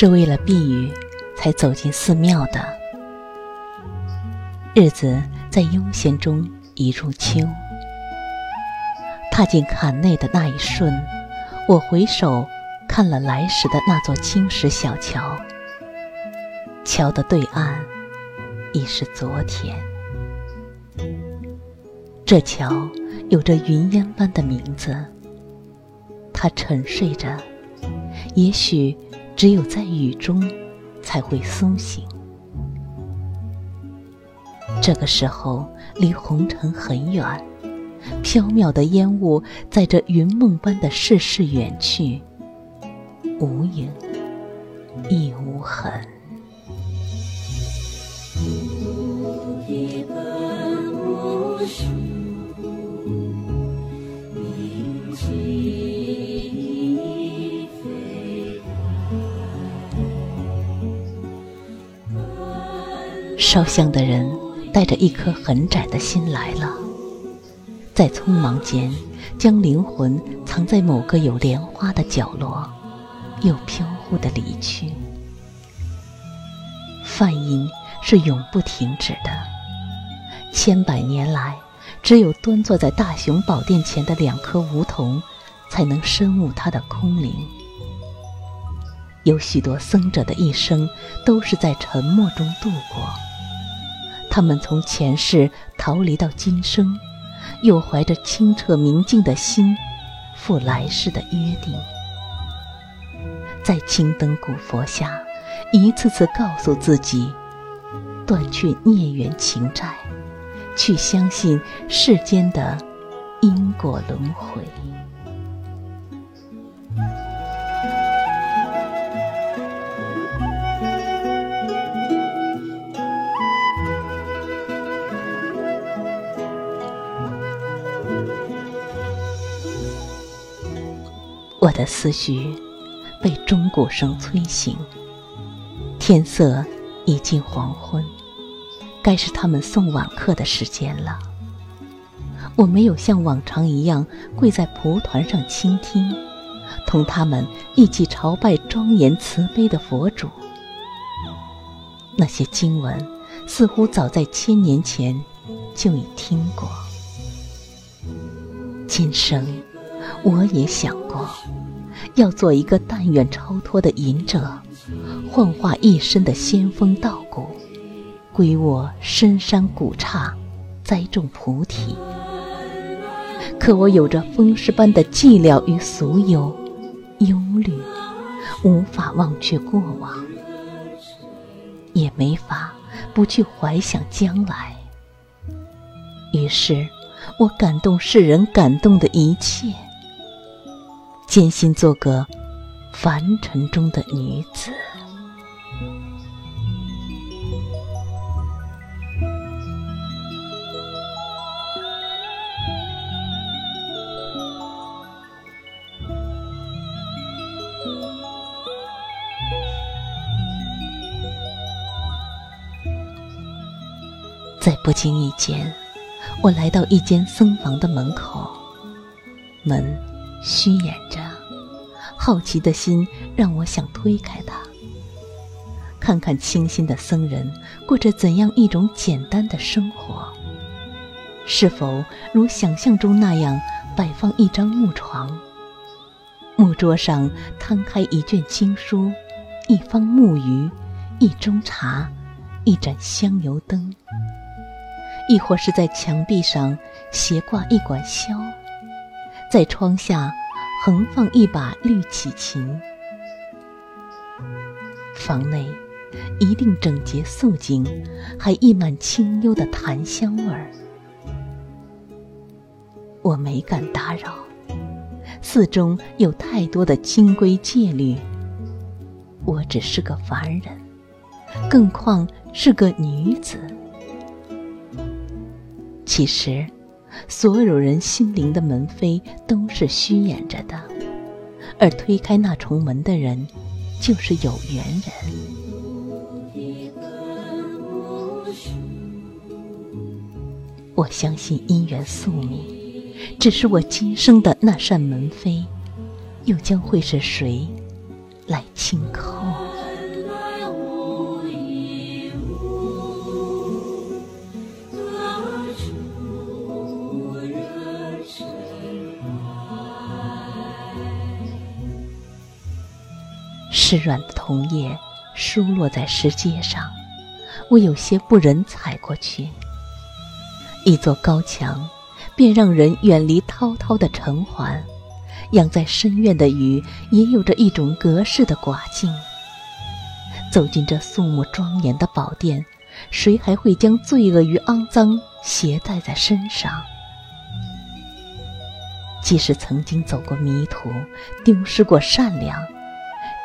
是为了避雨才走进寺庙的。日子在悠闲中已入秋。踏进坎内的那一瞬，我回首看了来时的那座青石小桥。桥的对岸已是昨天。这桥有着云烟般的名字，它沉睡着，也许。只有在雨中，才会苏醒。这个时候，离红尘很远，飘渺的烟雾载着云梦般的世事远去，无影亦无痕。烧香的人带着一颗很窄的心来了，在匆忙间将灵魂藏在某个有莲花的角落，又飘忽的离去。梵音是永不停止的，千百年来，只有端坐在大雄宝殿前的两颗梧桐，才能深悟它的空灵。有许多僧者的一生，都是在沉默中度过。他们从前世逃离到今生，又怀着清澈明净的心，赴来世的约定，在青灯古佛下，一次次告诉自己，断去孽缘情债，去相信世间的因果轮回。我的思绪被钟鼓声催醒，天色已近黄昏，该是他们送晚课的时间了。我没有像往常一样跪在蒲团上倾听，同他们一起朝拜庄严慈悲的佛主。那些经文似乎早在千年前就已听过，今生。我也想过，要做一个但愿超脱的隐者，幻化一身的仙风道骨，归我深山古刹，栽种菩提。可我有着风湿般的寂寥与俗忧、忧虑，无法忘却过往，也没法不去怀想将来。于是，我感动世人感动的一切。艰辛做个凡尘中的女子，在不经意间，我来到一间僧房的门口，门。虚掩着，好奇的心让我想推开它，看看清新的僧人过着怎样一种简单的生活。是否如想象中那样摆放一张木床，木桌上摊开一卷经书，一方木鱼，一盅茶，一盏香油灯，亦或是在墙壁上斜挂一管箫？在窗下横放一把绿绮琴，房内一定整洁肃静，还溢满清幽的檀香味儿。我没敢打扰，寺中有太多的清规戒律，我只是个凡人，更况是个女子。其实，所有人心灵的门扉都是虚掩着的，而推开那重门的人，就是有缘人。我相信姻缘宿命，只是我今生的那扇门扉，又将会是谁来轻叩？湿软的桐叶疏落在石阶上，我有些不忍踩过去。一座高墙，便让人远离滔滔的城环；养在深院的雨，也有着一种隔世的寡静。走进这肃穆庄严的宝殿，谁还会将罪恶与肮脏携带在身上？即使曾经走过迷途，丢失过善良，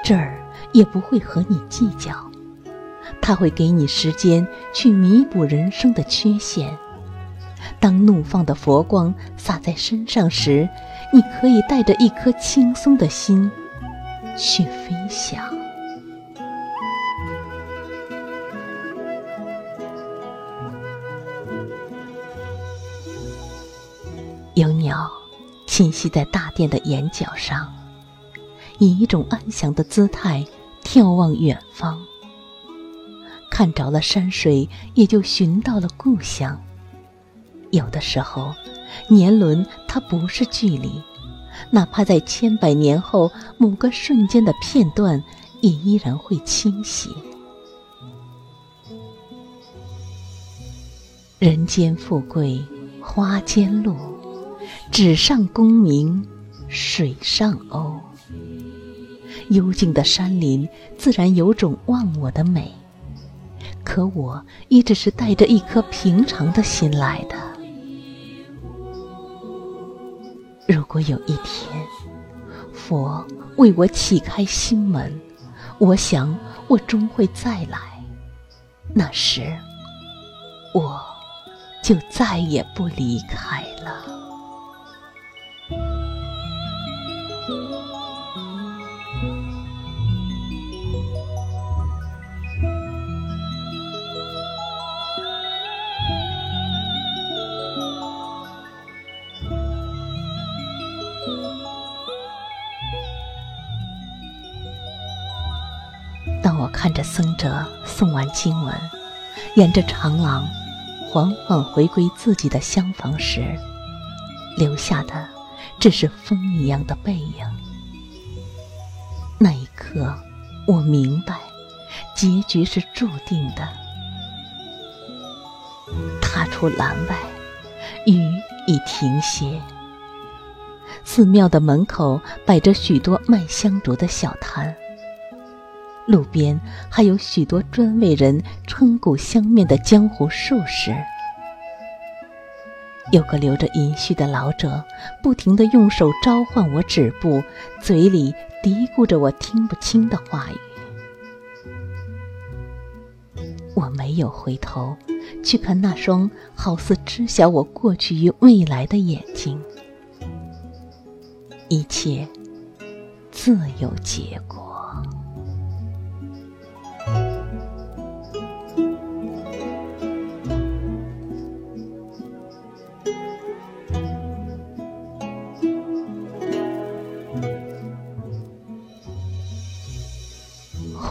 这儿也不会和你计较。他会给你时间去弥补人生的缺陷。当怒放的佛光洒在身上时，你可以带着一颗轻松的心去飞翔。有鸟栖息在大殿的檐角上，以一种安详的姿态眺望远方。看着了山水，也就寻到了故乡。有的时候，年轮它不是距离，哪怕在千百年后某个瞬间的片段，也依然会清晰。人间富贵花间路，纸上功名水上鸥。幽静的山林自然有种忘我的美，可我也只是带着一颗平常的心来的。如果有一天，佛为我启开心门，我想我终会再来。那时，我就再也不离开了。当我看着僧者诵完经文，沿着长廊缓缓回归自己的厢房时，留下的只是风一样的背影。那一刻，我明白，结局是注定的。踏出栏外，雨已停歇。寺庙的门口摆着许多卖香烛的小摊。路边还有许多专为人称骨相面的江湖术士，有个留着银须的老者，不停地用手召唤我止步，嘴里嘀咕着我听不清的话语。我没有回头去看那双好似知晓我过去与未来的眼睛，一切自有结果。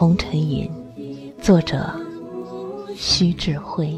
红尘云，作者徐志辉。